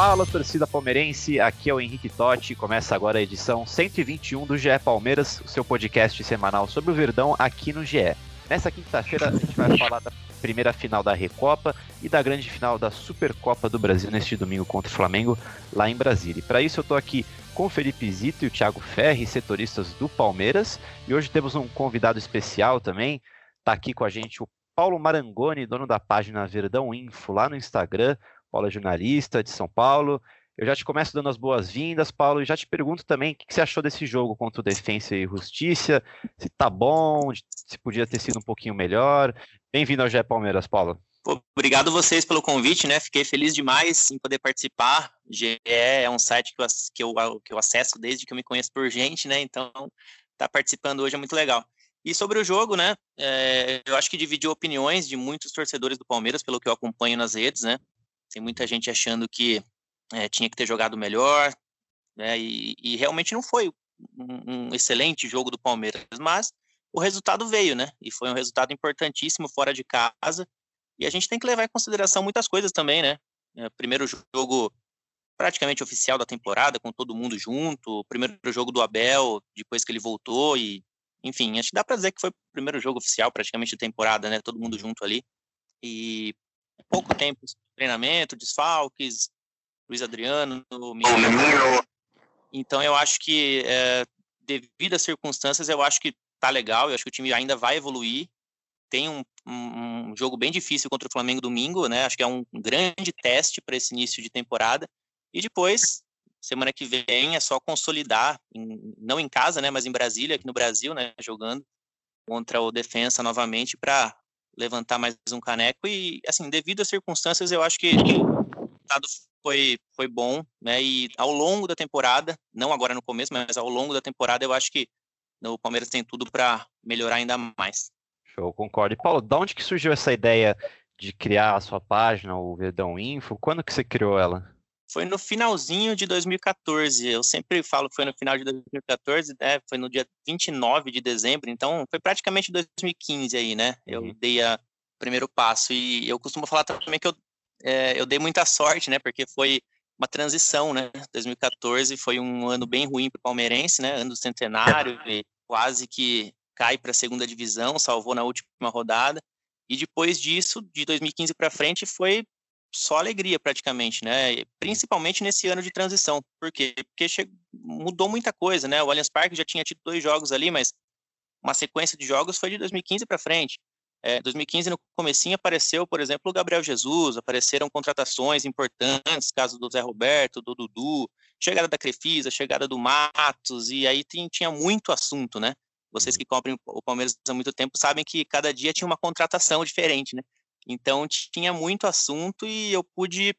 Fala torcida palmeirense, aqui é o Henrique Totti. Começa agora a edição 121 do GE Palmeiras, o seu podcast semanal sobre o Verdão aqui no GE. Nessa quinta-feira a gente vai falar da primeira final da Recopa e da grande final da Supercopa do Brasil neste domingo contra o Flamengo lá em Brasília. E para isso eu estou aqui com o Felipe Zito e o Thiago Ferri, setoristas do Palmeiras. E hoje temos um convidado especial também. Está aqui com a gente o Paulo Marangoni, dono da página Verdão Info lá no Instagram. Paulo é jornalista de São Paulo. Eu já te começo dando as boas-vindas, Paulo, e já te pergunto também o que você achou desse jogo contra o Defensa e Justiça, se tá bom, se podia ter sido um pouquinho melhor. Bem-vindo ao GE Palmeiras, Paulo. Obrigado vocês pelo convite, né? Fiquei feliz demais em poder participar. GE é um site que eu, que eu, que eu acesso desde que eu me conheço por gente, né? Então, estar tá participando hoje é muito legal. E sobre o jogo, né? É, eu acho que dividiu opiniões de muitos torcedores do Palmeiras, pelo que eu acompanho nas redes, né? Tem muita gente achando que é, tinha que ter jogado melhor, né? E, e realmente não foi um, um, excelente jogo do Palmeiras, mas o resultado veio, né? E foi um resultado importantíssimo fora de casa. E a gente tem que levar em consideração muitas coisas também, né? É, primeiro jogo praticamente oficial da temporada, com todo mundo junto. Primeiro jogo do Abel, depois que ele voltou e, enfim, acho que dá para dizer que foi o primeiro jogo oficial praticamente da temporada, né? Todo mundo junto ali. E pouco tempo treinamento, desfalques, Luiz Adriano, Mineiro. Então eu acho que é, devido às circunstâncias, eu acho que tá legal, eu acho que o time ainda vai evoluir. Tem um, um, um jogo bem difícil contra o Flamengo domingo, né? Acho que é um grande teste para esse início de temporada. E depois, semana que vem, é só consolidar, em, não em casa, né? Mas em Brasília, aqui no Brasil, né? Jogando contra o Defensa novamente para levantar mais um caneco e assim devido às circunstâncias eu acho que o foi foi bom né e ao longo da temporada não agora no começo mas ao longo da temporada eu acho que o Palmeiras tem tudo para melhorar ainda mais. Show concordo. E Paulo da onde que surgiu essa ideia de criar a sua página o Verdão Info? Quando que você criou ela foi no finalzinho de 2014. Eu sempre falo que foi no final de 2014, né? Foi no dia 29 de dezembro, então foi praticamente 2015 aí, né? Eu uhum. dei o primeiro passo. E eu costumo falar também que eu, é, eu dei muita sorte, né? Porque foi uma transição, né? 2014 foi um ano bem ruim para o palmeirense, né? Ano do centenário, e quase que cai para a segunda divisão, salvou na última rodada. E depois disso, de 2015 para frente, foi só alegria praticamente, né? Principalmente nesse ano de transição. Por quê? Porque chegou, mudou muita coisa, né? O Allianz Parque já tinha tido dois jogos ali, mas uma sequência de jogos foi de 2015 para frente. É, 2015 no comecinho apareceu, por exemplo, o Gabriel Jesus, apareceram contratações importantes, caso do Zé Roberto, do Dudu, chegada da Crefisa, chegada do Matos, e aí tinha muito assunto, né? Vocês uhum. que cobrem o Palmeiras há muito tempo sabem que cada dia tinha uma contratação diferente, né? Então tinha muito assunto e eu pude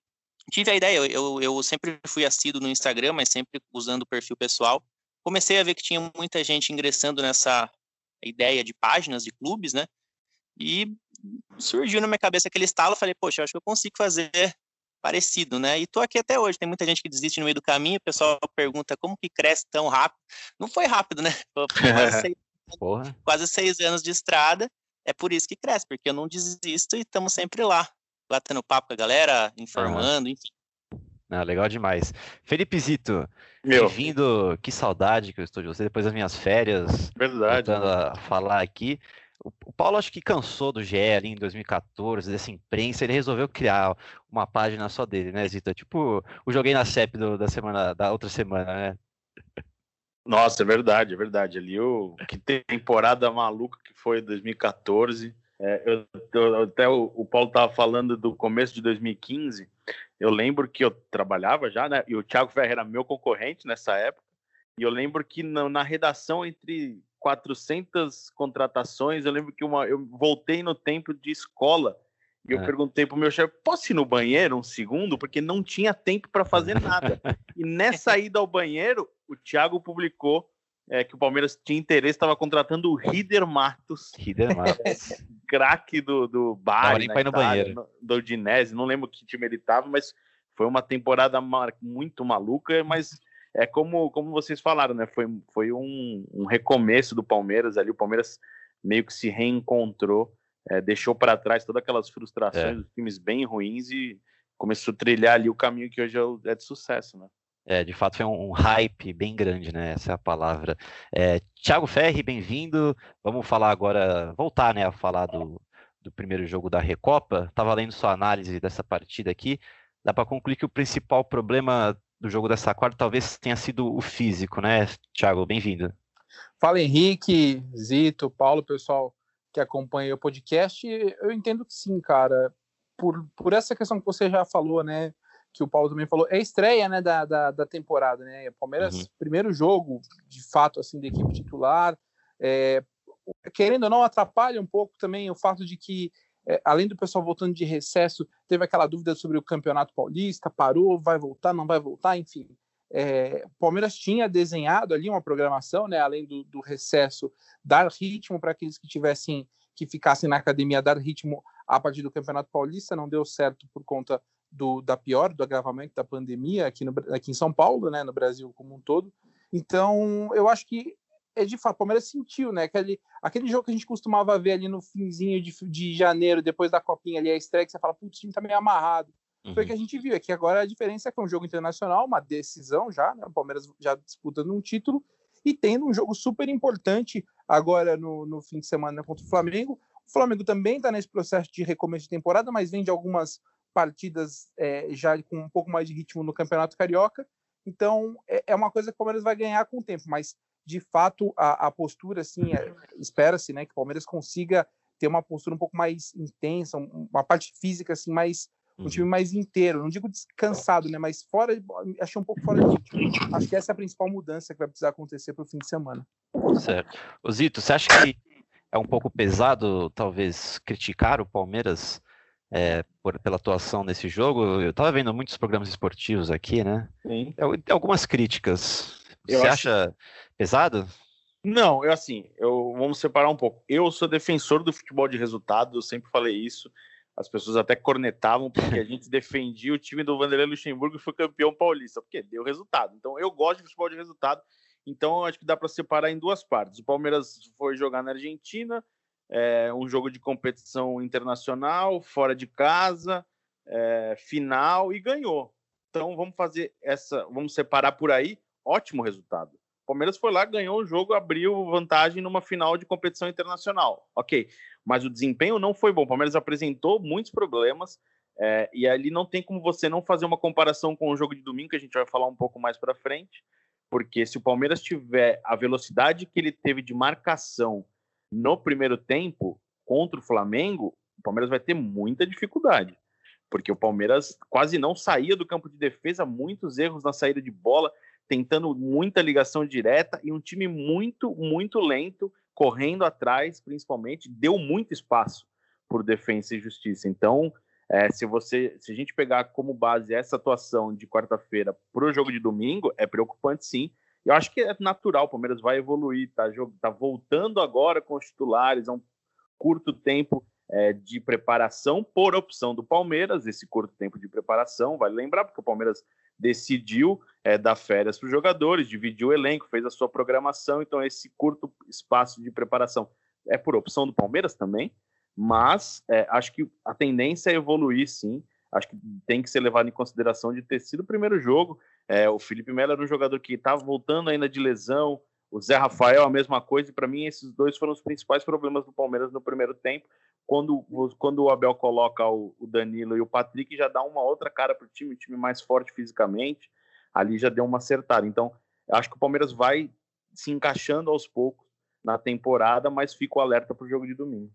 tive a ideia. Eu, eu sempre fui assíduo no Instagram, mas sempre usando o perfil pessoal. Comecei a ver que tinha muita gente ingressando nessa ideia de páginas de clubes, né? E surgiu na minha cabeça aquele estalo. Falei, poxa, eu acho que eu consigo fazer parecido, né? E tô aqui até hoje. Tem muita gente que desiste no meio do caminho. O pessoal pergunta como que cresce tão rápido. Não foi rápido, né? Quase seis, quase seis anos de estrada é por isso que cresce, porque eu não desisto e estamos sempre lá, batendo papo com a galera, informando, enfim. Ah, legal demais. Felipe Zito, bem-vindo. Que saudade que eu estou de você depois das minhas férias. Verdade. Voltando a falar aqui. O Paulo acho que cansou do GE ali em 2014, dessa imprensa, ele resolveu criar uma página só dele, né, Zito? Tipo, o Joguei na CEP do, da semana, da outra semana, né? Nossa, é verdade, é verdade. Ali o que temporada maluca que foi 2014. É, eu, eu, até o, o Paulo estava falando do começo de 2015. Eu lembro que eu trabalhava já, né? E o Thiago Ferreira era meu concorrente nessa época. E eu lembro que na, na redação entre 400 contratações, eu lembro que uma, eu voltei no tempo de escola E eu é. perguntei pro meu chefe, posso ir no banheiro um segundo? Porque não tinha tempo para fazer nada. e nessa ida ao banheiro, o Thiago publicou é, que o Palmeiras tinha interesse, estava contratando o Rider Matos. Rider Matos. craque do, do Bari, nem ir no banheiro. No, do Udinese, não lembro que time ele estava, mas foi uma temporada muito maluca, mas é como, como vocês falaram, né? Foi, foi um, um recomeço do Palmeiras ali, o Palmeiras meio que se reencontrou é, deixou para trás todas aquelas frustrações é. dos times bem ruins e começou a trilhar ali o caminho que hoje é, é de sucesso, né? É, de fato foi um, um, hype bem grande, né? Essa é a palavra. É, Thiago Ferri, bem-vindo. Vamos falar agora, voltar, né, a falar do, do primeiro jogo da Recopa. Tava lendo sua análise dessa partida aqui. Dá para concluir que o principal problema do jogo dessa quarta talvez tenha sido o físico, né, Thiago? Bem-vindo. Fala Henrique, Zito, Paulo, pessoal que acompanha o podcast, eu entendo que sim, cara. Por, por essa questão que você já falou, né? Que o Paulo também falou, é estreia, né, da, da, da temporada, né? Palmeiras, uhum. primeiro jogo, de fato, assim, da equipe titular. É, querendo ou não, atrapalha um pouco também o fato de que, é, além do pessoal voltando de recesso, teve aquela dúvida sobre o Campeonato Paulista, parou, vai voltar, não vai voltar, enfim. É, o Palmeiras tinha desenhado ali uma programação, né, além do, do recesso, dar ritmo para aqueles que tivessem que ficassem na academia, dar ritmo a partir do Campeonato Paulista. Não deu certo por conta do, da pior, do agravamento da pandemia aqui, no, aqui em São Paulo, né, no Brasil como um todo. Então, eu acho que é de fato, o Palmeiras sentiu, né? Aquele, aquele jogo que a gente costumava ver ali no finzinho de, de janeiro, depois da copinha ali, a estreia, que você fala, putz, o time tá meio amarrado. Uhum. Foi o que a gente viu. É que agora a diferença é que é um jogo internacional, uma decisão já, né? O Palmeiras já disputando um título e tendo um jogo super importante agora no, no fim de semana contra o Flamengo. O Flamengo também está nesse processo de recomeço de temporada, mas vem de algumas partidas é, já com um pouco mais de ritmo no Campeonato Carioca. Então é, é uma coisa que o Palmeiras vai ganhar com o tempo, mas de fato a, a postura, assim, é, espera-se, né, que o Palmeiras consiga ter uma postura um pouco mais intensa, uma parte física assim mais um time uhum. mais inteiro, não digo descansado, né, mas fora, achei um pouco fora de ritmo. Acho que essa é a principal mudança que vai precisar acontecer para o fim de semana. Certo. Zito, você acha que é um pouco pesado, talvez, criticar o Palmeiras é, por, pela atuação nesse jogo? Eu estava vendo muitos programas esportivos aqui, né? Sim. Algumas críticas. Eu você acho... acha pesado? Não, eu assim, eu vamos separar um pouco. Eu sou defensor do futebol de resultado, eu sempre falei isso. As pessoas até cornetavam porque a gente defendia o time do Vanderlei Luxemburgo e foi campeão paulista, porque deu resultado. Então eu gosto de futebol de resultado, então acho que dá para separar em duas partes. O Palmeiras foi jogar na Argentina, é, um jogo de competição internacional, fora de casa, é, final e ganhou. Então vamos fazer essa, vamos separar por aí. Ótimo resultado. O Palmeiras foi lá, ganhou o jogo, abriu vantagem numa final de competição internacional. Ok mas o desempenho não foi bom. O Palmeiras apresentou muitos problemas é, e ali não tem como você não fazer uma comparação com o jogo de domingo, que a gente vai falar um pouco mais para frente, porque se o Palmeiras tiver a velocidade que ele teve de marcação no primeiro tempo contra o Flamengo, o Palmeiras vai ter muita dificuldade, porque o Palmeiras quase não saía do campo de defesa, muitos erros na saída de bola, tentando muita ligação direta e um time muito, muito lento correndo atrás, principalmente, deu muito espaço por defesa e justiça. Então, é, se você, se a gente pegar como base essa atuação de quarta-feira para o jogo de domingo, é preocupante sim. Eu acho que é natural, o Palmeiras vai evoluir, tá, tá voltando agora com os titulares, é um curto tempo é, de preparação por opção do Palmeiras, esse curto tempo de preparação, vale lembrar, porque o Palmeiras decidiu é, dar férias para os jogadores, dividiu o elenco, fez a sua programação, então esse curto espaço de preparação é por opção do Palmeiras também, mas é, acho que a tendência é evoluir sim, acho que tem que ser levado em consideração de ter sido o primeiro jogo, é, o Felipe Melo era um jogador que estava voltando ainda de lesão, o Zé Rafael a mesma coisa, e para mim esses dois foram os principais problemas do Palmeiras no primeiro tempo, quando, quando o Abel coloca o, o Danilo e o Patrick, já dá uma outra cara para o time, o time mais forte fisicamente, ali já deu uma acertada. Então, acho que o Palmeiras vai se encaixando aos poucos na temporada, mas fico alerta para o jogo de domingo.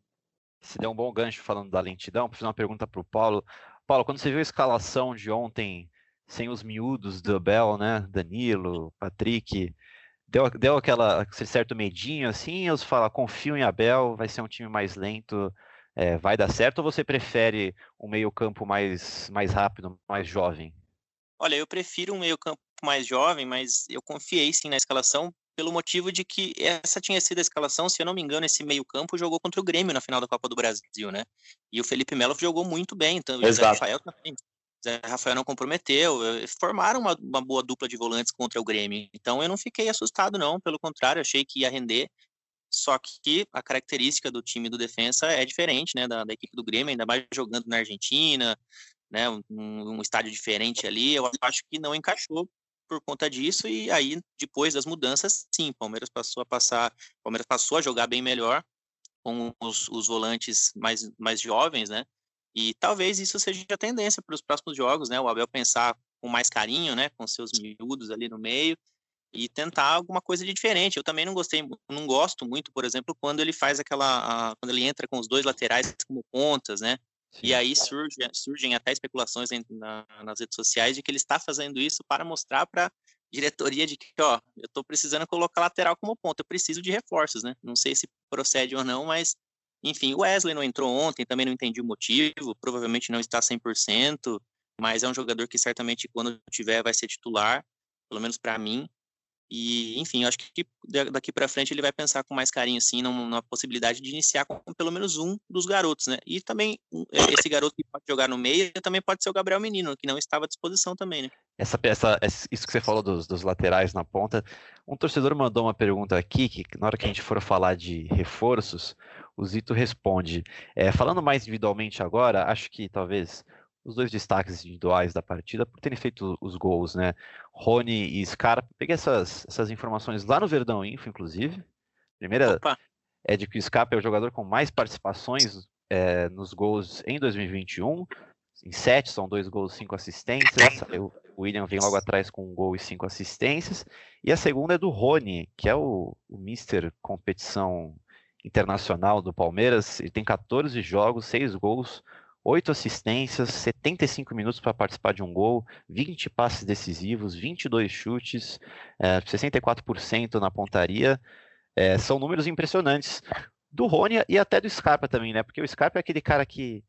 Você deu um bom gancho falando da lentidão, fazer uma pergunta para o Paulo. Paulo, quando você viu a escalação de ontem, sem os miúdos do Abel, né? Danilo, Patrick, deu, deu aquela, aquele certo medinho assim, ou você fala, confio em Abel, vai ser um time mais lento, é, vai dar certo ou você prefere um meio-campo mais, mais rápido, mais jovem? Olha, eu prefiro um meio-campo mais jovem, mas eu confiei sim na escalação pelo motivo de que essa tinha sido a escalação, se eu não me engano, esse meio-campo jogou contra o Grêmio na final da Copa do Brasil, né? E o Felipe Melo jogou muito bem, então o José Rafael também. Zé Rafael não comprometeu, eh, formaram uma, uma, boa dupla de volantes contra o Grêmio. Então eu não fiquei assustado, não, pelo contrário, achei que ia render. Só que a característica do time do defensa é diferente, né, da, da equipe do Grêmio, ainda mais jogando na Argentina, né, um, um estádio diferente ali. Eu acho que não encaixou por conta disso, e aí, depois das mudanças, sim, Palmeiras passou a passar, Palmeiras passou a jogar bem melhor com os, os volantes mais, mais jovens, né? E talvez isso seja a tendência para os próximos jogos, né? O Abel pensar com mais carinho, né? Com seus miúdos ali no meio e tentar alguma coisa de diferente. Eu também não gostei, não gosto muito, por exemplo, quando ele faz aquela, a, quando ele entra com os dois laterais como pontas, né? E aí surge, surgem até especulações na, nas redes sociais de que ele está fazendo isso para mostrar para diretoria de que, ó, eu estou precisando colocar lateral como ponta, eu preciso de reforços, né? Não sei se procede ou não, mas, enfim, o Wesley não entrou ontem, também não entendi o motivo, provavelmente não está 100%, mas é um jogador que certamente quando tiver vai ser titular, pelo menos para mim. E, enfim, acho que daqui para frente ele vai pensar com mais carinho, assim, numa possibilidade de iniciar com pelo menos um dos garotos, né? E também, é, esse garoto que pode jogar no meio também pode ser o Gabriel Menino, que não estava à disposição também, né? Essa peça, isso que você falou dos, dos laterais na ponta, um torcedor mandou uma pergunta aqui, que na hora que a gente for falar de reforços, o Zito responde. É, falando mais individualmente agora, acho que talvez os dois destaques individuais da partida por terem feito os gols, né? Rony e Scarpa. Peguei essas, essas informações lá no Verdão Info, inclusive. Primeira Opa. é de que o Scarpa é o jogador com mais participações é, nos gols em 2021. Em sete, são dois gols, cinco assistências. O William vem logo atrás com um gol e cinco assistências. E a segunda é do Rony, que é o, o Mister Competição Internacional do Palmeiras. Ele tem 14 jogos, seis gols, 8 assistências, 75 minutos para participar de um gol, 20 passes decisivos, 22 chutes, é, 64% na pontaria. É, são números impressionantes do Rony e até do Scarpa também, né? Porque o Scarpa é aquele cara que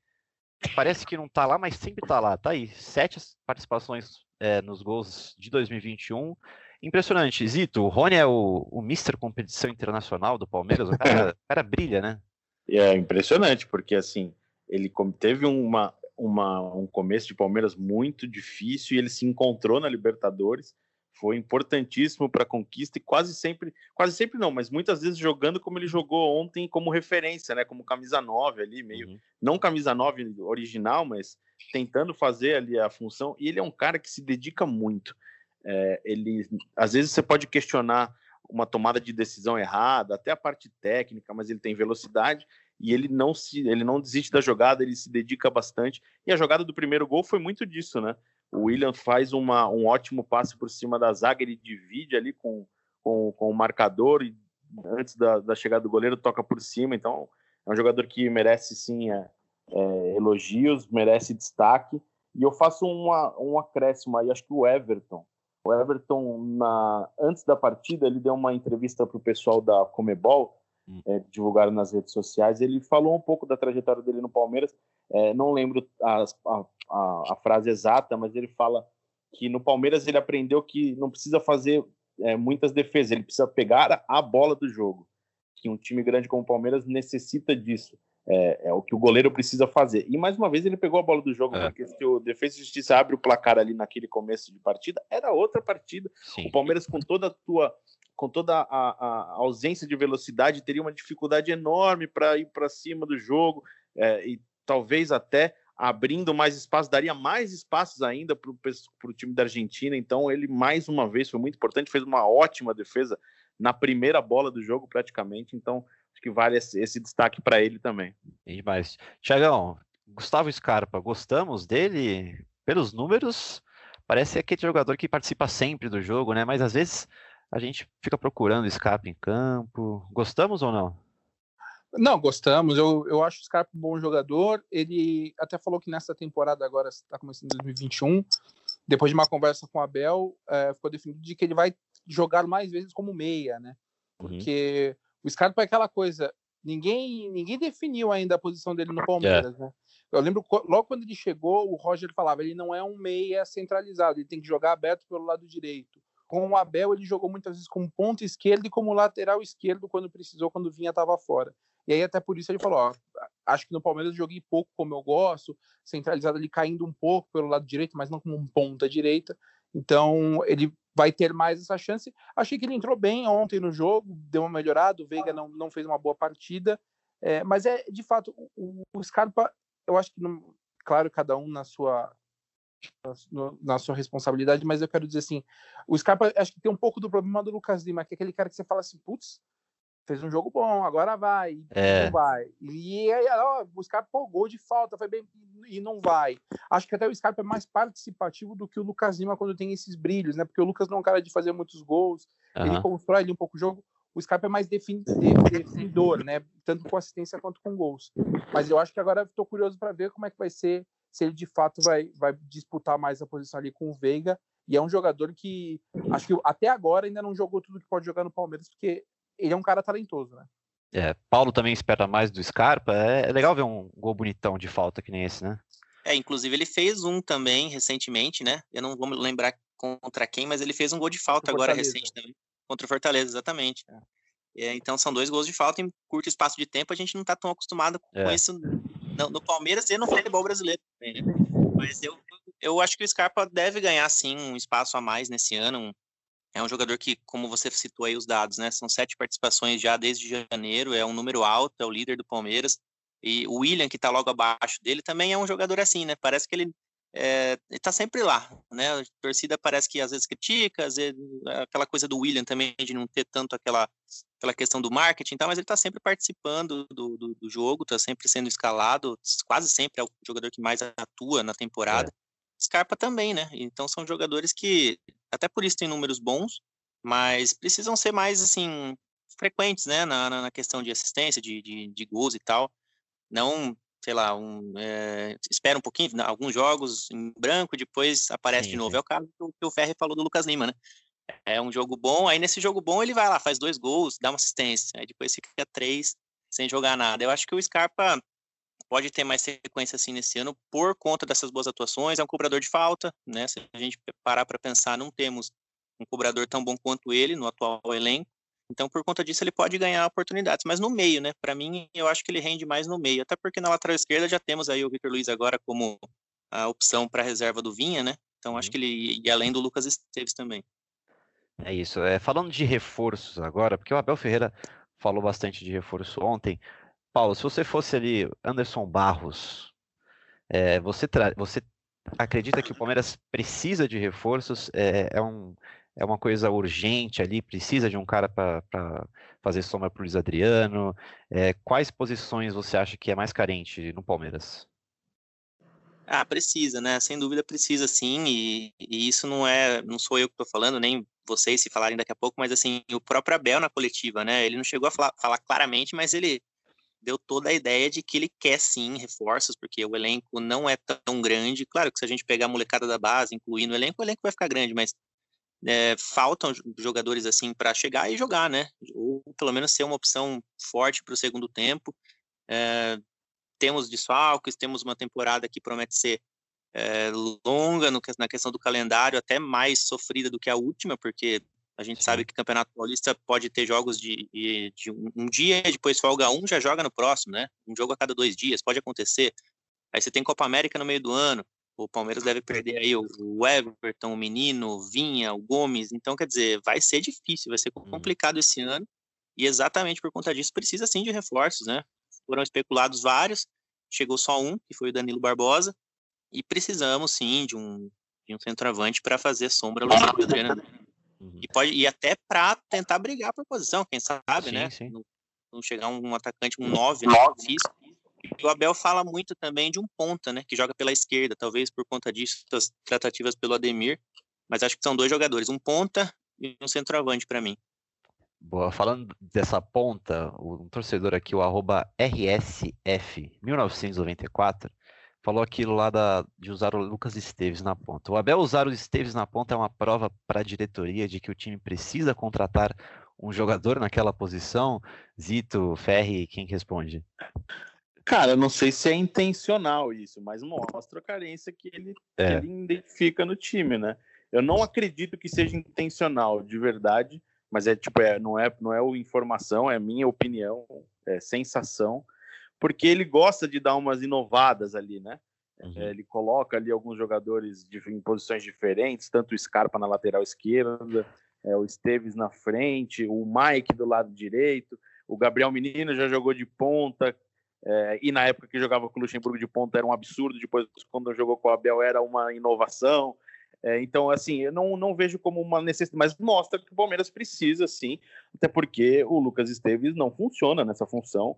parece que não tá lá, mas sempre tá lá. Tá aí, sete participações é, nos gols de 2021. Impressionante. Zito, o Rony é o, o Mister Competição Internacional do Palmeiras. O cara, o cara brilha, né? É impressionante, porque assim, ele teve uma, uma, um começo de Palmeiras muito difícil e ele se encontrou na Libertadores. Foi importantíssimo para a conquista e quase sempre, quase sempre não, mas muitas vezes jogando como ele jogou ontem, como referência, né? Como camisa 9 ali, meio. Uhum. Não camisa 9 original, mas tentando fazer ali a função. E ele é um cara que se dedica muito. É, ele, às vezes você pode questionar uma tomada de decisão errada, até a parte técnica, mas ele tem velocidade e ele não se ele não desiste da jogada, ele se dedica bastante. E a jogada do primeiro gol foi muito disso, né? O William faz uma, um ótimo passe por cima da zaga, ele divide ali com, com, com o marcador e antes da, da chegada do goleiro toca por cima. Então é um jogador que merece sim é, é, elogios, merece destaque. E eu faço uma, um acréscimo aí, acho que o Everton. O Everton, na, antes da partida, ele deu uma entrevista para o pessoal da Comebol Hum. é, divulgaram nas redes sociais. Ele falou um pouco da trajetória dele no Palmeiras. É, não lembro a, a, a, frase exata, mas ele fala que no Palmeiras ele aprendeu que não precisa fazer é, muitas defesas, ele precisa pegar a bola do jogo. Que um time grande como o Palmeiras necessita disso. É, é, o que o goleiro precisa fazer. E mais uma vez ele pegou a bola do jogo, é. porque se o Defesa e Justiça abre o placar ali naquele começo de partida, era outra partida. Sim. O Palmeiras, com toda a tua com toda a, a, ausência de velocidade, teria uma dificuldade enorme para ir para cima do jogo é, e talvez até abrindo mais espaço, daria mais espaços ainda para o time da Argentina. Então, ele mais uma vez foi muito importante, fez uma ótima defesa na primeira bola do jogo, praticamente. Então, acho que vale esse, esse destaque para ele também. E demais. Tiagão, Gustavo Scarpa, gostamos dele pelos números? Parece aquele jogador que participa sempre do jogo, né? Mas às vezes a gente fica procurando Scarpa em campo. Gostamos ou não? Não, gostamos. Eu, eu acho o Scarpa um bom jogador. Ele até falou que nessa temporada agora está começando em 2021. Depois de uma conversa com o Abel, é, ficou definido de que ele vai jogar mais vezes como meia, né? Uhum. Porque uhum. O Scarpa é aquela coisa. ninguém, ninguém definiu ainda a posição dele no Palmeiras, é. né? Eu lembro logo quando ele chegou, o Roger falava, ele não é um meia centralizado, ele tem que jogar aberto pelo lado direito. Com o Abel, ele jogou muitas vezes como ponto esquerdo e como lateral esquerdo quando precisou, quando vinha estava fora. E aí até por isso ele falou, ó, acho que no Palmeiras eu joguei pouco como eu gosto, centralizado ali caindo um pouco pelo lado direito, mas não como um ponta direita. Então ele vai ter mais essa chance. Achei que ele entrou bem ontem no jogo, deu uma melhorada, o Veiga não, não fez uma boa partida, é, mas é de fato o, o Scarpa, eu acho que, não, claro, cada um na sua na sua responsabilidade, mas eu quero dizer assim, o Scarpa acho que tem um pouco do problema do Lucas Lima, que é aquele cara que você fala assim, putz, fez um jogo bom, agora vai, é. não vai. E aí, ó, o Scarpa, pô, gol de falta, foi bem, e não vai. Acho que até o Scarpa é mais participativo do que o Lucas Lima quando tem esses brilhos, né? Porque o Lucas não é um cara de fazer muitos gols, uhum. ele constrói ali um pouco o jogo. O Scarpa é mais definidor, né? Tanto com assistência quanto com gols. Mas eu acho que agora estou curioso para ver como é que vai ser, se ele de fato vai, vai disputar mais a posição ali com o Veiga. E é um jogador que acho que até agora ainda não jogou tudo que pode jogar no Palmeiras, porque ele é um cara talentoso, né? É, Paulo também espera mais do Scarpa. É, é legal ver um gol bonitão de falta que nem esse, né? É, inclusive ele fez um também recentemente, né? Eu não vou me lembrar contra quem, mas ele fez um gol de falta agora recente também. Contra o Fortaleza, exatamente. É. É, então são dois gols de falta em curto espaço de tempo. A gente não está tão acostumado com é. isso no, no, Palmeiras e no futebol brasileiro também, né? Mas eu, eu acho que o Scarpa deve ganhar sim um espaço a mais nesse ano, um, é um jogador que, como você citou aí os dados, né? São sete participações já desde janeiro, é um número alto, é o líder do Palmeiras. E o William, que está logo abaixo dele, também é um jogador assim, né? Parece que ele é, está sempre lá, né? A torcida parece que às vezes critica, às vezes aquela coisa do William também de não ter tanto aquela, aquela questão do marketing, tá? mas ele está sempre participando do, do, do jogo, está sempre sendo escalado, quase sempre é o jogador que mais atua na temporada. É. Scarpa também, né? Então são jogadores que até por isso tem números bons, mas precisam ser mais assim frequentes, né? Na, na questão de assistência, de, de, de gols e tal. Não, sei lá, um, é, espera um pouquinho, alguns jogos em branco, depois aparece sim, de novo. Sim. É o caso que o Ferri falou do Lucas Lima, né? É um jogo bom, aí nesse jogo bom ele vai lá, faz dois gols, dá uma assistência, aí depois fica três sem jogar nada. Eu acho que o Scarpa pode ter mais sequência assim nesse ano por conta dessas boas atuações. É um cobrador de falta, né? Se a gente parar para pensar, não temos um cobrador tão bom quanto ele no atual elenco. Então, por conta disso, ele pode ganhar oportunidades, mas no meio, né? Para mim, eu acho que ele rende mais no meio, até porque na lateral esquerda já temos aí o Victor Luiz agora como a opção para reserva do Vinha, né? Então, acho uhum. que ele e além do Lucas Esteves também. É isso. É, falando de reforços agora, porque o Abel Ferreira falou bastante de reforço ontem. Paulo, se você fosse ali Anderson Barros, é, você, você acredita que o Palmeiras precisa de reforços? É, é, um, é uma coisa urgente ali? Precisa de um cara para fazer sombra para o Luiz Adriano? É, quais posições você acha que é mais carente no Palmeiras? Ah, precisa, né? Sem dúvida precisa sim, e, e isso não é, não sou eu que estou falando, nem vocês se falarem daqui a pouco, mas assim, o próprio Abel na coletiva, né? Ele não chegou a falar, falar claramente, mas ele deu toda a ideia de que ele quer sim reforços, porque o elenco não é tão grande. Claro que se a gente pegar a molecada da base, incluir no elenco, o elenco vai ficar grande, mas é, faltam jogadores assim para chegar e jogar, né? Ou pelo menos ser uma opção forte para o segundo tempo. É, temos desfalques, temos uma temporada que promete ser é, longa no, na questão do calendário, até mais sofrida do que a última, porque a gente Sim. sabe que o Campeonato Paulista pode ter jogos de, de, de um, um, dia, depois folga um, já joga no próximo, né? Um jogo a cada dois dias, pode acontecer. Aí você tem Copa América no meio do ano, o Palmeiras deve perder aí o, Everton, o Menino, o Vinha, o Gomes. Então, quer dizer, vai ser difícil, vai ser uhum. complicado esse ano. E exatamente por conta disso, precisa sim de reforços, né? Foram especulados vários, chegou só um, que foi o Danilo Barbosa. E precisamos sim de um, de um centroavante para fazer sombra ao Luiz Adriano. Uhum. E, pode, e até para tentar brigar por posição, quem sabe, sim, né? Sim. Não, não, chegar um atacante, um 9, né? Físico. E o Abel fala muito também de um ponta, né? Que joga pela esquerda, talvez por conta disso, das tratativas pelo Ademir. Mas acho que são dois jogadores, um ponta e um centroavante para mim. Boa, falando dessa ponta, um torcedor aqui, o arroba RSF1994, falou aquilo lá da, de usar o Lucas Esteves na ponta. O Abel usar o Esteves na ponta é uma prova para a diretoria de que o time precisa contratar um jogador naquela posição? Zito, Ferri, quem responde? Cara, eu não sei se é intencional isso, mas mostra a carência que ele, é. que ele identifica no time, né? Eu não acredito que seja intencional, de verdade, mas é tipo, é, não é não é informação, é minha opinião, é sensação, porque ele gosta de dar umas inovadas ali, né? Uhum. É, ele coloca ali alguns jogadores de, em posições diferentes, tanto o Scarpa na lateral esquerda, é, o Esteves na frente, o Mike do lado direito, o Gabriel Menino já jogou de ponta, é, e na época que jogava com o Luxemburgo de ponta era um absurdo, depois quando jogou com o Abel era uma inovação. É, então, assim, eu não, não vejo como uma necessidade, mas mostra que o Palmeiras precisa, sim, até porque o Lucas Esteves não funciona nessa função.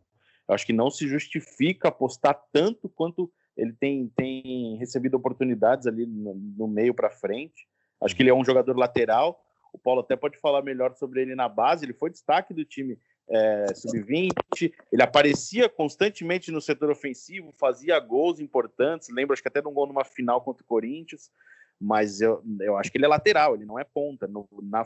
Acho que não se justifica apostar tanto quanto ele tem, tem recebido oportunidades ali no, no meio para frente. Acho que ele é um jogador lateral. O Paulo até pode falar melhor sobre ele na base. Ele foi destaque do time é, sub-20, ele aparecia constantemente no setor ofensivo, fazia gols importantes, lembro acho que até de um gol numa final contra o Corinthians, mas eu, eu acho que ele é lateral, ele não é ponta. No, na,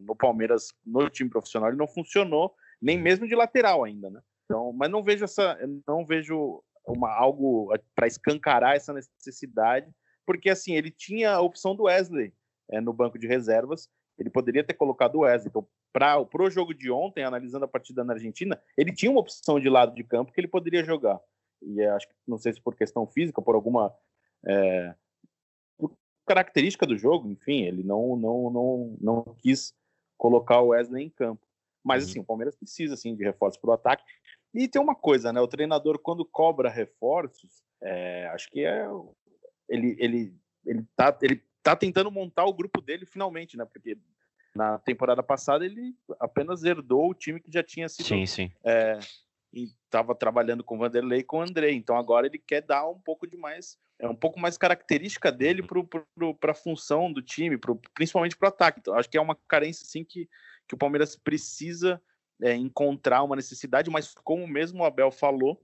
no Palmeiras, no time profissional, ele não funcionou, nem mesmo de lateral ainda, né? Então, mas não vejo essa, não vejo uma, algo para escancarar essa necessidade, porque assim, ele tinha a opção do Wesley é, no banco de reservas, ele poderia ter colocado o Wesley. Então, para o jogo de ontem, analisando a partida na Argentina, ele tinha uma opção de lado de campo que ele poderia jogar. E acho que, não sei se por questão física, por alguma é, por característica do jogo, enfim, ele não, não, não, não quis colocar o Wesley em campo. Mas, uhum. assim, o Palmeiras precisa, assim, de reforços para o ataque. E tem uma coisa, né? O treinador, quando cobra reforços, é, acho que é. Ele, ele, ele, tá, ele tá tentando montar o grupo dele finalmente, né? Porque na temporada passada ele apenas herdou o time que já tinha sido. Sim, sim. É, estava trabalhando com o Vanderlei e com o André. Então agora ele quer dar um pouco de mais, é um pouco mais característica dele para a função do time, pro, principalmente para o ataque. Então acho que é uma carência assim que, que o Palmeiras precisa é, encontrar uma necessidade, mas como mesmo o Abel falou,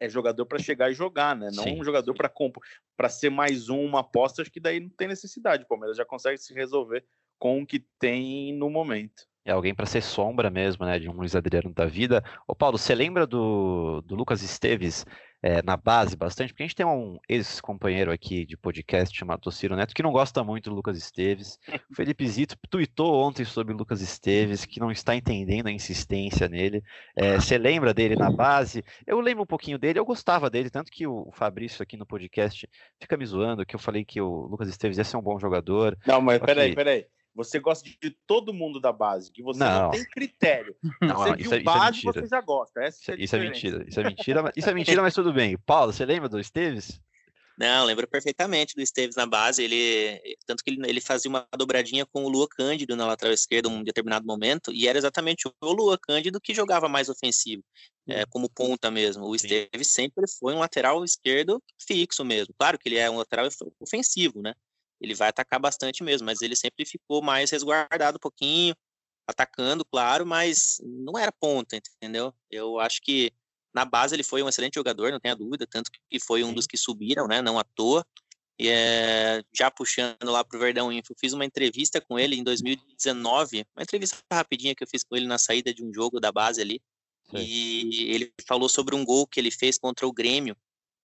é jogador para chegar e jogar, né? Não sim, um jogador para ser mais um, uma aposta, acho que daí não tem necessidade. O Palmeiras já consegue se resolver com o que tem no momento. É alguém para ser sombra mesmo, né? De um Luiz Adriano da vida. Ô Paulo, você lembra do, do Lucas Esteves é, na base bastante? Porque a gente tem um ex-companheiro aqui de podcast chamado Ciro Neto que não gosta muito do Lucas Esteves. O Felipe Zito tweetou ontem sobre o Lucas Esteves, que não está entendendo a insistência nele. É, você lembra dele na base? Eu lembro um pouquinho dele, eu gostava dele, tanto que o Fabrício aqui no podcast fica me zoando, que eu falei que o Lucas Esteves ia ser um bom jogador. Não, mas peraí, peraí. Você gosta de todo mundo da base, que você não, não tem critério. Não, você não, viu isso, é, base, isso é você já gosta. Essa isso, é, isso é mentira. Isso é mentira, isso é mentira, mas tudo bem. Paulo, você lembra do Esteves? Não, lembro perfeitamente do Esteves na base. Ele tanto que ele, ele fazia uma dobradinha com o Lua Cândido na lateral esquerda em um determinado momento, e era exatamente o Lua Cândido que jogava mais ofensivo, é, como ponta mesmo. O Esteves sempre foi um lateral esquerdo fixo mesmo. Claro que ele é um lateral ofensivo, né? Ele vai atacar bastante mesmo, mas ele sempre ficou mais resguardado um pouquinho, atacando, claro, mas não era ponta, entendeu? Eu acho que na base ele foi um excelente jogador, não tenha dúvida, tanto que foi um dos que subiram, né, não à toa. E é, já puxando lá pro Verdão Info, fiz uma entrevista com ele em 2019, uma entrevista rapidinha que eu fiz com ele na saída de um jogo da base ali. Sim. E ele falou sobre um gol que ele fez contra o Grêmio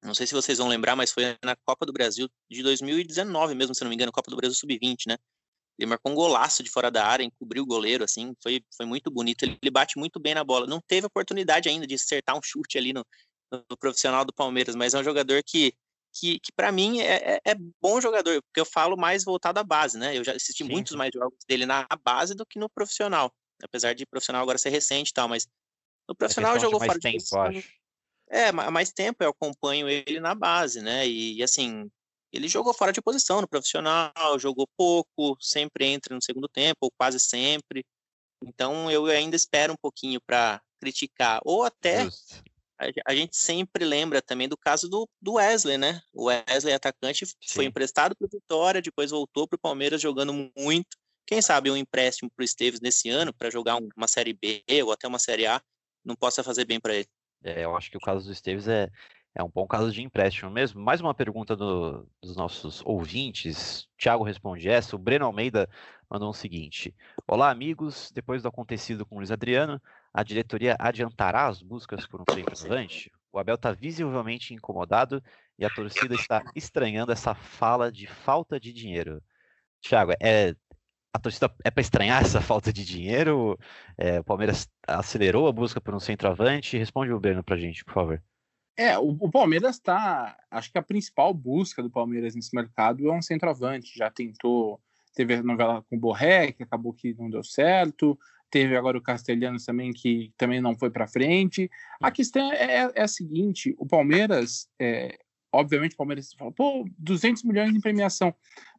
não sei se vocês vão lembrar, mas foi na Copa do Brasil de 2019 mesmo, se não me engano, Copa do Brasil Sub-20, né? Ele marcou um golaço de fora da área, encobriu o goleiro, assim, foi, foi muito bonito. Ele, bate muito bem na bola. Não teve oportunidade ainda de acertar um chute ali no, no profissional do Palmeiras, mas é um jogador que, que, que para mim é, é, é, bom jogador, porque eu falo mais voltado à base, né? Eu já assisti Sim. muitos mais jogos dele na base do que no profissional, apesar de profissional agora ser recente e tal, mas no é profissional jogou fora tempo, de acho. É, há mais tempo eu acompanho ele na base, né? E, assim, ele jogou fora de posição no profissional, jogou pouco, sempre entra no segundo tempo, ou quase sempre. Então eu ainda espero um pouquinho para criticar. Ou até a, a, gente sempre lembra também do caso do, do Wesley, né? O Wesley, atacante, Sim. foi emprestado para o Vitória, depois voltou para o Palmeiras jogando muito. Quem sabe um empréstimo para o Esteves nesse ano para jogar uma Série B ou até uma Série A não possa fazer bem para ele. É, eu acho que o caso do Esteves é, é um bom caso de empréstimo mesmo. Mais uma pergunta do, dos nossos ouvintes. Thiago responde essa. O Breno Almeida mandou o seguinte: Olá, amigos. Depois do acontecido com o Luiz Adriano, a diretoria adiantará as buscas por um centroavante? O Abel está visivelmente incomodado e a torcida está estranhando essa fala de falta de dinheiro. Thiago, é, a torcida é para estranhar essa falta de dinheiro? É, o Palmeiras acelerou a busca por um centroavante? Responde o Breno para a gente, por favor. É, o, o Palmeiras está. Acho que a principal busca do Palmeiras nesse mercado é um centroavante. Já tentou, teve a novela com o Borré, que acabou que não deu certo. Teve agora o Castelhanos também, que também não foi para frente. A questão é, é, é, a seguinte: o Palmeiras, é, obviamente, o Palmeiras fala, pô, 200 milhões em premiação.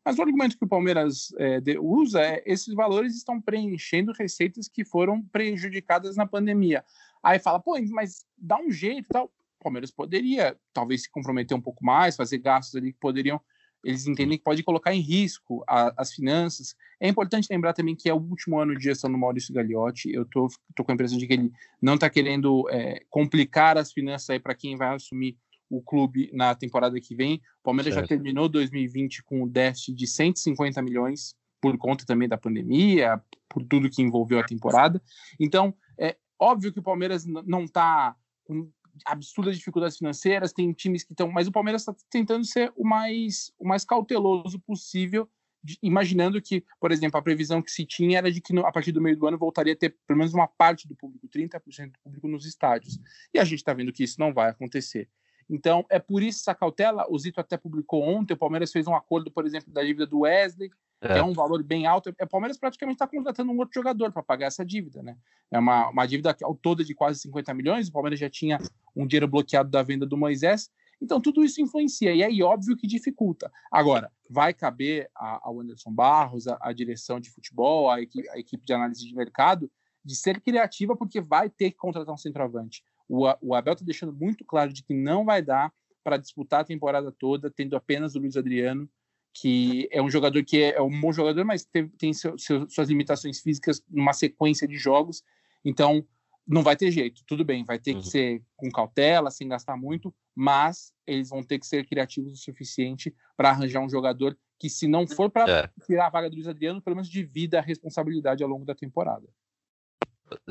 Mas o argumento que o Palmeiras é, usa é esses valores estão preenchendo receitas que foram prejudicadas na pandemia. Aí fala, pô, mas dá um jeito tal. O Palmeiras poderia, talvez, se comprometer um pouco mais, fazer gastos ali que poderiam eles entendem que pode colocar em risco a, as finanças. É importante lembrar também que é o último ano de gestão do Maurício Gagliotti. Eu tô, tô com a impressão de que ele não está querendo é, complicar as finanças aí para quem vai assumir o clube na temporada que vem. O Palmeiras certo. já terminou 2020 com um déficit de 150 milhões por conta também da pandemia, por tudo que envolveu a temporada. Então, é óbvio que o Palmeiras não está com absurdas dificuldades financeiras, tem times que estão, mas o Palmeiras está tentando ser o mais, o mais cauteloso possível, de, imaginando que, por exemplo, a previsão que se tinha era de que no, a partir do meio do ano voltaria a ter pelo menos uma parte do público, 30% do público nos estádios. E a gente está vendo que isso não vai acontecer. Então, é por isso essa cautela. O Zito até publicou ontem. O Palmeiras fez um acordo, por exemplo, da dívida do Wesley, é. que é um valor bem alto. O Palmeiras praticamente está contratando um outro jogador para pagar essa dívida, né? É uma, uma dívida ao todo de quase 50 milhões. O Palmeiras já tinha um dinheiro bloqueado da venda do Moisés. Então, tudo isso influencia. E aí, óbvio que dificulta. Agora, vai caber ao Anderson Barros, a, a direção de futebol, a equipe, a equipe de análise de mercado, de ser criativa, porque vai ter que contratar um centroavante. O, o Abel está deixando muito claro de que não vai dar para disputar a temporada toda, tendo apenas o Luiz Adriano, que é um jogador que é, é um bom jogador, mas tem, tem seu, seu, suas limitações físicas numa sequência de jogos. Então, não vai ter jeito. Tudo bem, vai ter uhum. que ser com cautela, sem gastar muito, mas eles vão ter que ser criativos o suficiente para arranjar um jogador que, se não for para é. tirar a vaga do Luiz Adriano, pelo menos divida a responsabilidade ao longo da temporada.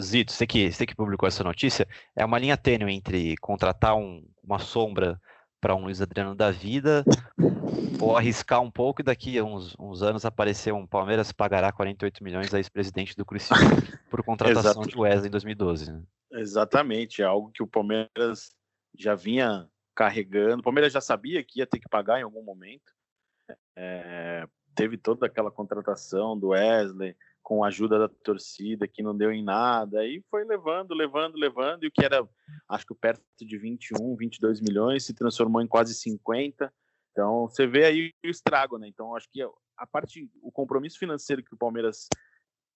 Zito, você que, você que publicou essa notícia, é uma linha tênue entre contratar um, uma sombra para um Luiz Adriano da vida ou arriscar um pouco e daqui a uns, uns anos aparecer um Palmeiras pagará 48 milhões a ex-presidente do Cruzeiro por contratação de Wesley em 2012. Né? Exatamente, é algo que o Palmeiras já vinha carregando. O Palmeiras já sabia que ia ter que pagar em algum momento. É, teve toda aquela contratação do Wesley, com a ajuda da torcida, que não deu em nada, e foi levando, levando, levando, e o que era, acho que perto de 21, 22 milhões, se transformou em quase 50. Então, você vê aí o estrago, né? Então, acho que a parte, o compromisso financeiro que o Palmeiras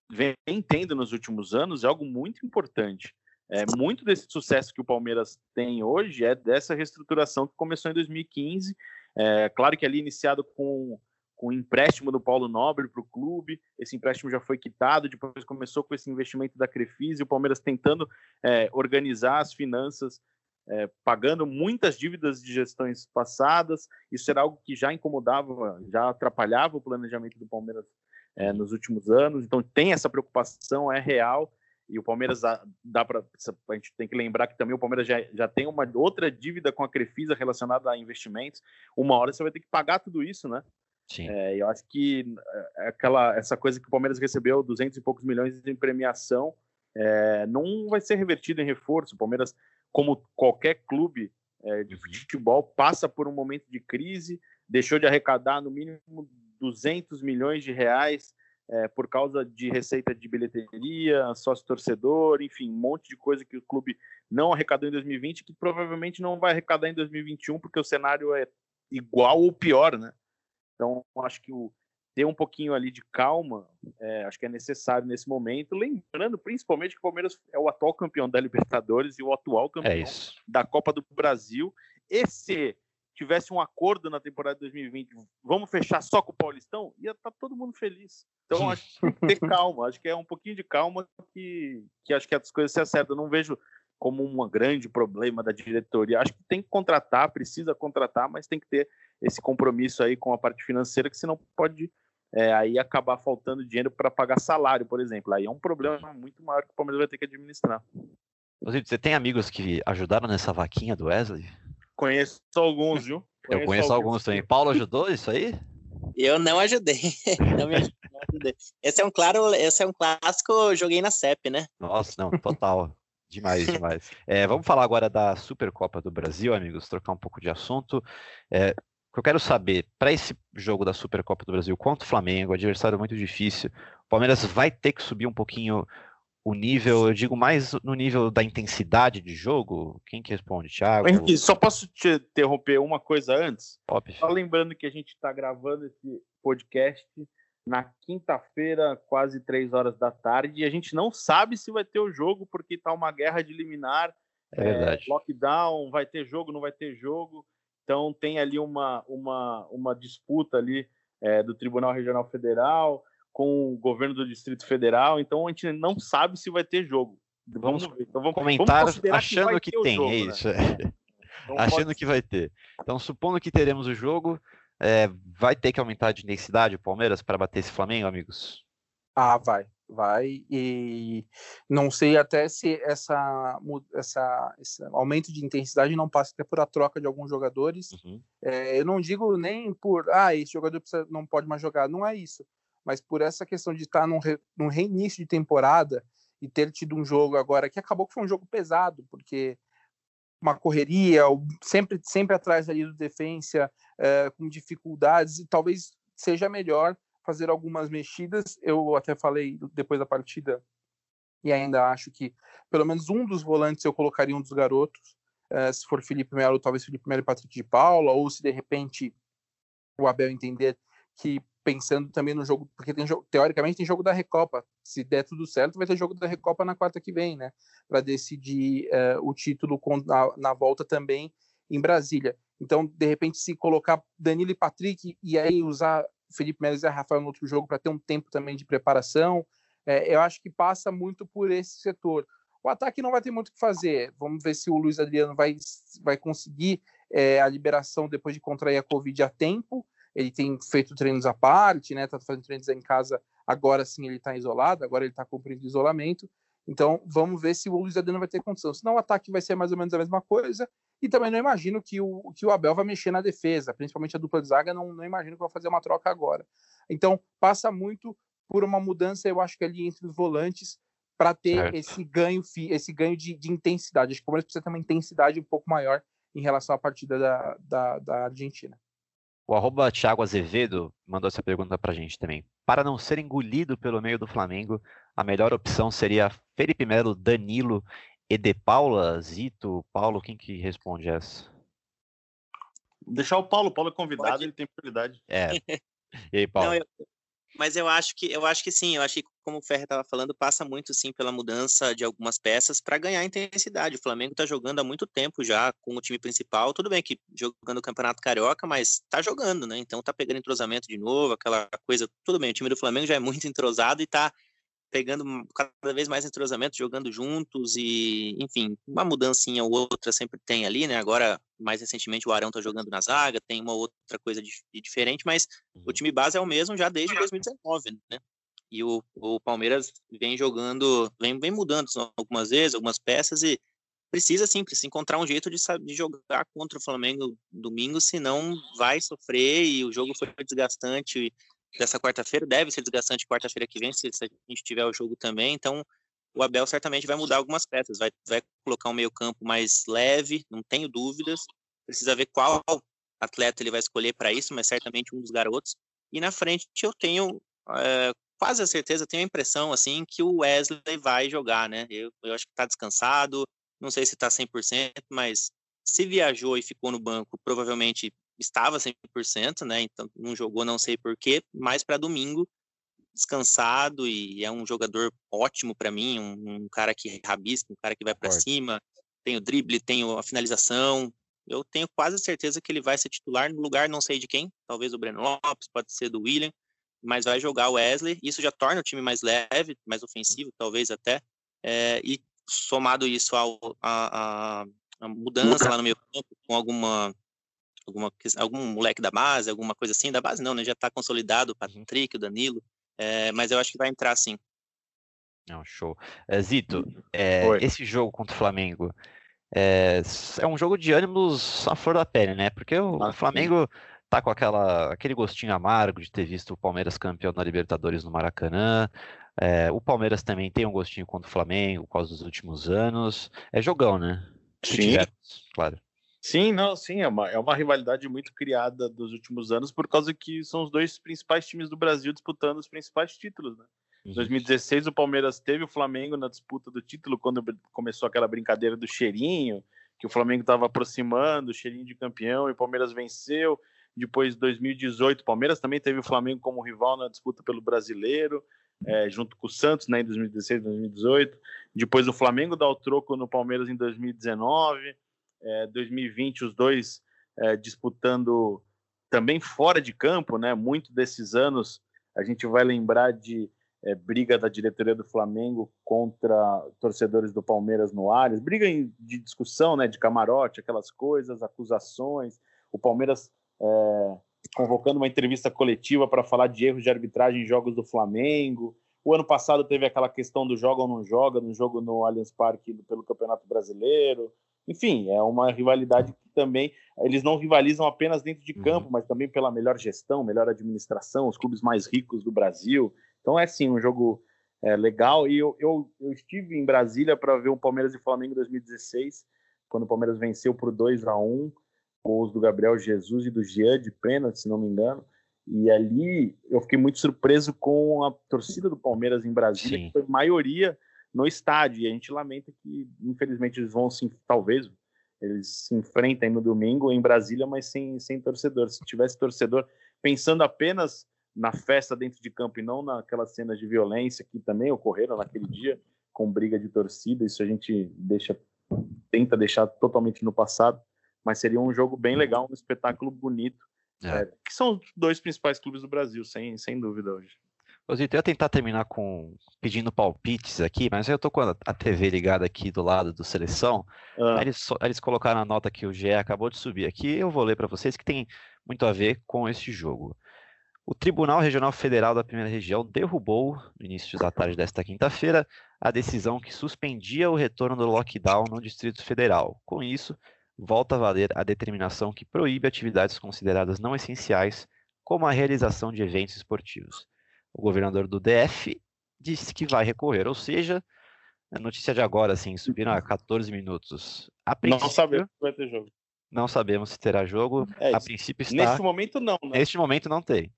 vem tendo nos últimos anos é algo muito importante. É, muito desse sucesso que o Palmeiras tem hoje é dessa reestruturação que começou em 2015. É, claro que ali iniciado com com o empréstimo do Paulo Nobre para o clube. Esse empréstimo já foi quitado, depois começou com esse investimento da Crefisa e o Palmeiras tentando é, organizar as finanças, é, pagando muitas dívidas de gestões passadas. Isso era algo que já incomodava, já atrapalhava o planejamento do Palmeiras é, nos últimos anos. Então tem essa preocupação, é real. E o Palmeiras dá para a gente tem que lembrar que também o Palmeiras já, já tem uma outra dívida com a Crefisa relacionada a investimentos. Uma hora você vai ter que pagar tudo isso, né? É, eu acho que é, aquela essa coisa que o Palmeiras recebeu 200 e poucos milhões em premiação é, não vai ser revertido em reforço. O Palmeiras, como qualquer clube é, de uhum. futebol, passa por um momento de crise, deixou de arrecadar no mínimo 200 milhões de reais é, por causa de receita de bilheteria, sócio-torcedor, enfim, um monte de coisa que o clube não arrecadou em 2020 que provavelmente não vai arrecadar em 2021 porque o cenário é igual ou pior, né? Então, acho que o, ter um pouquinho ali de calma, é, acho que é necessário nesse momento. Lembrando, principalmente, que o Palmeiras é o atual campeão da Libertadores e o atual é campeão é da Copa do Brasil. E se tivesse um acordo na temporada de 2020, vamos fechar só com o Paulistão, ia estar tá todo mundo feliz. Então, acho que tem que ter calma. Acho que é um pouquinho de calma que, que acho que as coisas se acertam. Eu não vejo como um grande problema da diretoria. Acho que tem que contratar, precisa contratar, mas tem que ter esse compromisso aí com a parte financeira, que senão pode é, aí acabar faltando dinheiro para pagar salário, por exemplo. Aí é um problema muito maior que o Palmeiras vai ter que administrar. Você tem amigos que ajudaram nessa vaquinha do Wesley? Conheço alguns, viu? Conheço Eu conheço alguns, alguns também. Paulo ajudou isso aí? Eu não ajudei. não me ajudei. Esse é um claro, esse é um clássico, joguei na CEP, né? Nossa, não, total. Demais, demais. É, vamos falar agora da Supercopa do Brasil, amigos, trocar um pouco de assunto. É, o que eu quero saber, para esse jogo da Supercopa do Brasil contra o Flamengo, adversário muito difícil, o Palmeiras vai ter que subir um pouquinho o nível, eu digo mais no nível da intensidade de jogo? Quem que responde, Thiago? Henrique, só posso te interromper uma coisa antes? Só lembrando que a gente está gravando esse podcast na quinta-feira, quase três horas da tarde, e a gente não sabe se vai ter o jogo, porque está uma guerra de liminar, é verdade. É, lockdown, vai ter jogo, não vai ter jogo, então tem ali uma, uma, uma disputa ali é, do Tribunal Regional Federal, com o governo do Distrito Federal, então a gente não sabe se vai ter jogo. Vamos, então vamos comentar vamos achando que, que tem, jogo, é isso. Né? Então, achando pode... que vai ter. Então, supondo que teremos o jogo, é, vai ter que aumentar de intensidade o Palmeiras para bater esse Flamengo, amigos? Ah, vai, vai. E não sei até se essa, essa, esse aumento de intensidade não passa até por a troca de alguns jogadores. Uhum. É, eu não digo nem por, ah, esse jogador precisa, não pode mais jogar, não é isso mas por essa questão de estar num, re, num reinício de temporada e ter tido um jogo agora que acabou que foi um jogo pesado, porque uma correria, sempre, sempre atrás ali do defensa, é, com dificuldades, e talvez seja melhor fazer algumas mexidas. Eu até falei depois da partida, e ainda acho que pelo menos um dos volantes eu colocaria um dos garotos, é, se for Felipe Melo, talvez Felipe Melo e Patrick de Paula, ou se de repente o Abel entender que pensando também no jogo, porque tem jogo, teoricamente tem jogo da Recopa. Se der tudo certo, vai ter jogo da Recopa na quarta que vem, né? Para decidir uh, o título com, na, na, volta também em Brasília. Então, de repente, se colocar Danilo e Patrick e aí usar Felipe Melo e Rafael no outro jogo para ter um tempo também de preparação, é, eu acho que passa muito por esse setor. O ataque não vai ter muito o que fazer. Vamos ver se o Luiz Adriano vai, vai conseguir é, a liberação depois de contrair a Covid a tempo ele tem feito treinos à parte, né? Tá fazendo treinos em casa. Agora sim ele está isolado, agora ele está cumprindo isolamento. Então vamos ver se o Luiz Adriano vai ter condição. Senão o ataque vai ser mais ou menos a mesma coisa. E também não imagino que o, que o Abel vai mexer na defesa, principalmente a dupla de zaga. Não, não imagino que vai fazer uma troca agora. Então passa muito por uma mudança, eu acho que ali entre os volantes para ter certo. esse ganho, esse ganho de, de intensidade. Acho que o Palmeiras precisa ter uma intensidade um pouco maior em relação à partida da, da, da Argentina. O arroba Thiago Azevedo mandou essa pergunta pra gente também. Para não ser engolido pelo meio do Flamengo, a melhor opção seria Felipe Melo, Danilo e De Paula, Zito, Paulo, quem que responde essa? Deixar o Paulo, o Paulo é convidado, Pode. ele tem prioridade. É. E aí, Paulo? Não, eu, mas eu acho que eu acho que sim, eu acho que como o Ferre estava falando, passa muito sim pela mudança de algumas peças para ganhar intensidade. O Flamengo está jogando há muito tempo já com o time principal. Tudo bem que jogando o Campeonato Carioca, mas está jogando, né? Então tá pegando entrosamento de novo, aquela coisa. Tudo bem, o time do Flamengo já é muito entrosado e está pegando cada vez mais entrosamento, jogando juntos e, enfim, uma mudancinha ou outra sempre tem ali, né? Agora, mais recentemente, o Arão tá jogando na zaga, tem uma outra coisa de, de diferente, mas o uhum. time base é o mesmo já desde 2019, né? E o, o Palmeiras vem jogando, vem, vem mudando algumas vezes, algumas peças e precisa sim, precisa encontrar um jeito de, de jogar contra o Flamengo domingo, senão vai sofrer e o jogo foi desgastante dessa quarta-feira, deve ser desgastante quarta-feira que vem, se, a gente tiver o jogo também. Então, o Abel certamente vai mudar algumas peças, vai, vai colocar um meio-campo mais leve, não tenho dúvidas. Precisa ver qual atleta ele vai escolher para isso, mas certamente um dos garotos. E na frente eu tenho é, quase a certeza, tenho a impressão assim que o Wesley vai jogar, né? Eu, eu acho que está descansado, não sei se está 100%, mas se viajou e ficou no banco, provavelmente estava 100%, né? Então não jogou, não sei porquê, mas para domingo descansado e é um jogador ótimo para mim, um, um, cara que rabisca, um cara que vai para cima, tem o drible, tem a finalização. Eu tenho quase certeza que ele vai ser titular no lugar, não sei de quem, talvez o Breno Lopes, pode ser do William, mas vai jogar o Wesley. Isso já torna o time mais leve, mais ofensivo, talvez até. É, e somado isso ao, a, a, a mudança lá no meio campo, com alguma alguma, algum moleque da base, alguma coisa assim, da base não, né? Já tá consolidado o Patrick, o Danilo, é, mas eu acho que vai entrar sim. Não, show. É, Zito, é, esse jogo contra o Flamengo é, é, um jogo de ânimos à flor da pele, né? Porque o ah, Flamengo sim. tá com aquela, aquele gostinho amargo de ter visto o Palmeiras campeão da Libertadores no Maracanã. É, o Palmeiras também tem um gostinho contra o Flamengo por causa dos últimos anos. É jogão, né? Sim. claro. Sim, não, sim, é uma, é uma rivalidade muito criada dos últimos anos por causa que são os dois principais times do Brasil disputando os principais títulos, né? Em 2016 o Palmeiras teve o Flamengo na disputa do título quando começou aquela brincadeira do cheirinho, que o Flamengo estava aproximando, cheirinho de campeão, e o Palmeiras venceu. Depois, 2018, o Palmeiras também teve o Flamengo como rival na disputa pelo Brasileiro, é, junto com o Santos, né, em 2016, 2018. Depois, o Flamengo dá o troco no Palmeiras em 2019 é, 2020, os dois é, disputando também fora de campo, né? Muito desses anos a gente vai lembrar de é, briga da diretoria do Flamengo contra torcedores do Palmeiras no Ares, briga de discussão, né? De camarote, aquelas coisas, acusações. O Palmeiras é, convocando uma entrevista coletiva para falar de erros de arbitragem em jogos do Flamengo. O ano passado teve aquela questão do joga ou não joga no jogo no Allianz Parque pelo Campeonato Brasileiro. Enfim, é uma rivalidade que também eles não rivalizam apenas dentro de campo, uhum. mas também pela melhor gestão, melhor administração, os clubes mais ricos do Brasil. Então é sim um jogo é, legal. E eu, eu, eu, estive em Brasília para ver o Palmeiras e Flamengo em 2016, quando o Palmeiras venceu por 2 a 1 gols do Gabriel Jesus e do Jean de pênalti, se não me engano. E ali eu fiquei muito surpreso com a torcida do Palmeiras em Brasília, Sim. que foi maioria no estádio. E a gente lamenta que, infelizmente, eles vão se, talvez, eles se enfrentem no domingo em Brasília, mas sem, sem torcedor. Se tivesse torcedor, pensando apenas na festa dentro de campo e não naquelas cenas de violência que também ocorreram naquele dia, com briga de torcida, isso a gente deixa, tenta deixar totalmente no passado, mas seria um jogo bem legal, um espetáculo bonito, é. É, que são os dois principais clubes do Brasil, sem, sem dúvida hoje. Zito, eu ia tentar terminar com pedindo palpites aqui, mas eu tô com a TV ligada aqui do lado do Seleção. Ah. Eles, eles colocaram a nota que o GE acabou de subir aqui. Eu vou ler para vocês que tem muito a ver com esse jogo. O Tribunal Regional Federal da Primeira Região derrubou, no início da tarde desta quinta-feira, a decisão que suspendia o retorno do lockdown no Distrito Federal. Com isso, volta a valer a determinação que proíbe atividades consideradas não essenciais, como a realização de eventos esportivos o governador do DF disse que vai recorrer, ou seja, a notícia de agora, assim, subiram a 14 minutos. A não sabemos se vai ter jogo. Não sabemos se terá jogo. É a princípio está. Neste momento, não. Né? Neste momento, não tem.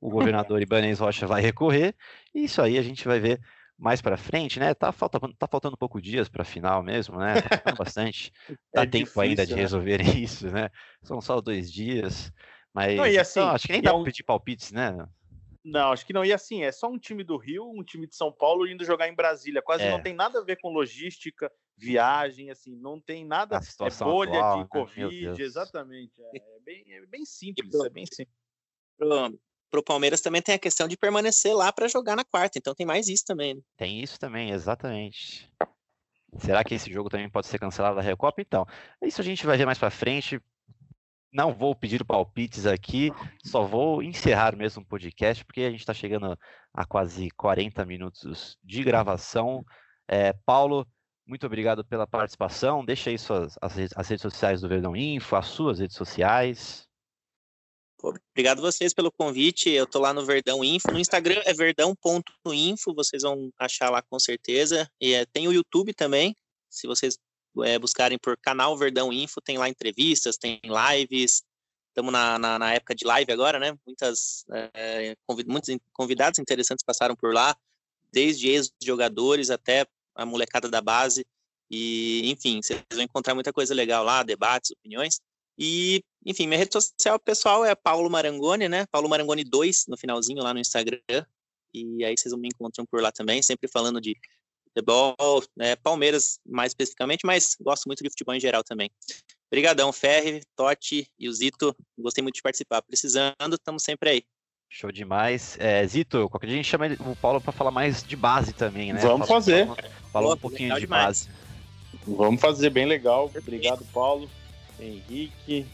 O governador Ibanez Rocha vai recorrer, e isso aí a gente vai ver mais para frente, né? Tá faltando, tá faltando pouco dias para final mesmo, né? Tá faltando bastante. Dá é tempo difícil, ainda de né? resolver isso, né? São só dois dias. Mas não, assim, então, acho que nem dá é um... para pedir palpites, né? Não, acho que não. E assim, é só um time do Rio, um time de São Paulo indo jogar em Brasília. Quase é. não tem nada a ver com logística, viagem, assim, não tem nada. É bolha atual, de né? Covid, exatamente. É, é, bem, é bem simples, é bem simples. Pro, pro Palmeiras também tem a questão de permanecer lá para jogar na quarta, então tem mais isso também. Né? Tem isso também, exatamente. Será que esse jogo também pode ser cancelado da Recopa? Então, isso a gente vai ver mais para frente. Não vou pedir palpites aqui, só vou encerrar mesmo o podcast, porque a gente está chegando a quase 40 minutos de gravação. É, Paulo, muito obrigado pela participação. Deixa aí suas, as, as redes sociais do Verdão Info, as suas redes sociais. Obrigado vocês pelo convite. Eu tô lá no Verdão Info. No Instagram é verdão.info, vocês vão achar lá com certeza. E é, tem o YouTube também. Se vocês é, buscarem por canal Verdão Info, tem lá entrevistas, tem lives. Estamos na, na, na época de live agora, né? Muitas, é, convid, muitos convidados interessantes passaram por lá, desde ex-jogadores até a molecada da base. E, enfim, vocês vão encontrar muita coisa legal lá, debates, opiniões. E, enfim, minha rede social pessoal é Paulo Marangoni, né? Paulo Marangoni 2 no finalzinho lá no Instagram. E aí vocês me encontram por lá também, sempre falando de futebol, né, Palmeiras mais especificamente, mas gosto muito de futebol em geral também. Obrigadão, Ferri, Totti e o Zito. Gostei muito de participar. Precisando, estamos sempre aí. Show demais. É, Zito, qualquer dia a gente chama o Paulo para falar mais de base também, né? Vamos fazer. Falar um pouquinho de demais. base. Vamos fazer, bem legal. Obrigado, Paulo, Henrique,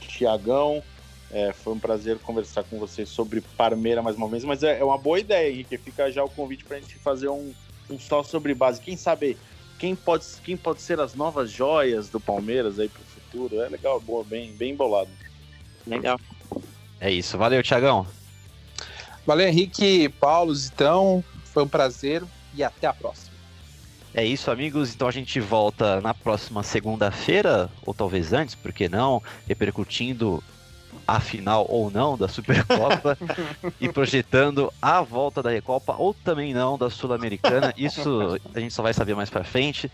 Tiagão. É, foi um prazer conversar com vocês sobre Parmeira mais uma vez, mas é, é uma boa ideia, Henrique. Fica já o convite para a gente fazer um, um só sobre base. Quem sabe quem pode, quem pode ser as novas joias do Palmeiras aí para o futuro? É legal, boa, bem, bem bolado. Legal. É isso. Valeu, Tiagão. Valeu, Henrique, Paulo, Zitão. Foi um prazer e até a próxima. É isso, amigos. Então a gente volta na próxima segunda-feira, ou talvez antes, por que não, repercutindo a final ou não da Supercopa e projetando a volta da Recopa ou também não da Sul-Americana. Isso a gente só vai saber mais para frente.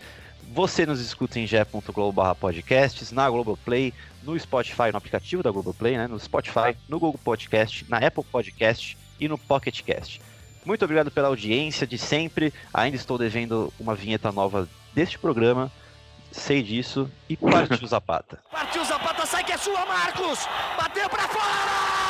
Você nos escuta em ge.globo/podcasts, na Globoplay, no Spotify, no aplicativo da Globoplay, né, no Spotify, no Google Podcast, na Apple Podcast e no Pocket Cast. Muito obrigado pela audiência de sempre. Ainda estou devendo uma vinheta nova deste programa. Sei disso e partiu Zapata. Partiu Zapata, sua, Marcos! Bateu pra fora!